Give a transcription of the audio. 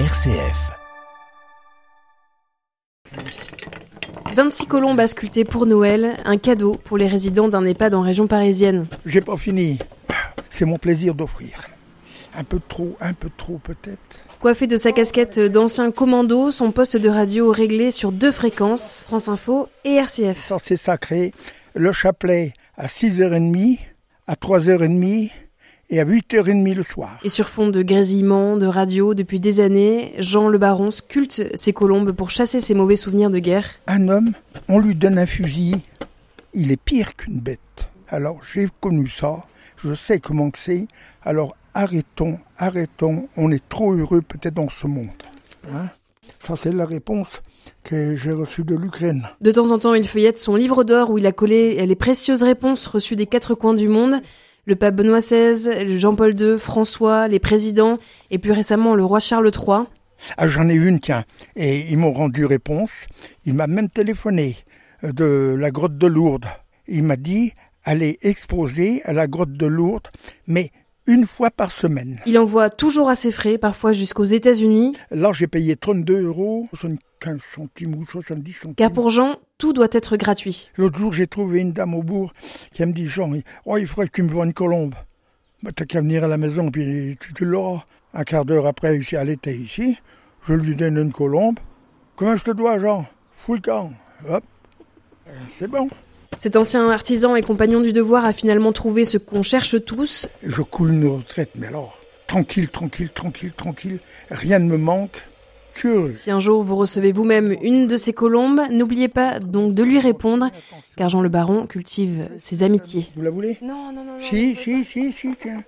RCF. 26 colombes à sculpter pour Noël, un cadeau pour les résidents d'un EHPAD en région parisienne. J'ai pas fini. C'est mon plaisir d'offrir. Un peu trop, un peu trop peut-être. Coiffé de sa casquette d'ancien commando, son poste de radio réglé sur deux fréquences, France Info et RCF. Ça c'est sacré. Le chapelet à 6h30, à 3h30 et à 8h30 le soir. Et sur fond de grésillement, de radio, depuis des années, Jean Le Baron sculpte ses colombes pour chasser ses mauvais souvenirs de guerre. Un homme, on lui donne un fusil, il est pire qu'une bête. Alors j'ai connu ça, je sais comment c'est, alors arrêtons, arrêtons, on est trop heureux peut-être dans ce monde. Hein? Ça c'est la réponse que j'ai reçue de l'Ukraine. De temps en temps, il feuillette son livre d'or où il a collé les précieuses réponses reçues des quatre coins du monde le pape Benoît XVI, Jean-Paul II, François, les présidents et plus récemment le roi Charles III. Ah, j'en ai une, tiens, et ils m'ont rendu réponse. Il m'a même téléphoné euh, de la grotte de Lourdes. Il m'a dit allez exposer à la grotte de Lourdes, mais une fois par semaine. Il envoie toujours à ses frais, parfois jusqu'aux États-Unis. Là, j'ai payé 32 euros, 75 centimes ou 70 centimes. Car pour Jean, tout doit être gratuit. L'autre jour, j'ai trouvé une dame au bourg qui me dit Jean, oh, il faudrait que tu me vois une colombe. Bah, t'as qu'à venir à la maison, puis tu, tu l'auras. Un quart d'heure après, ici, elle était ici. Je lui donne une colombe. Comment je te dois, Jean? Fous le camp. Hop. Euh, c'est bon. Cet ancien artisan et compagnon du devoir a finalement trouvé ce qu'on cherche tous. Je coule une retraite, mais alors, tranquille, tranquille, tranquille, tranquille, rien ne me manque. Si un jour vous recevez vous-même une de ces colombes, n'oubliez pas donc de lui répondre, car Jean le Baron cultive ses amitiés. Vous la voulez? Non, non, non. non si, si, si, si, tiens.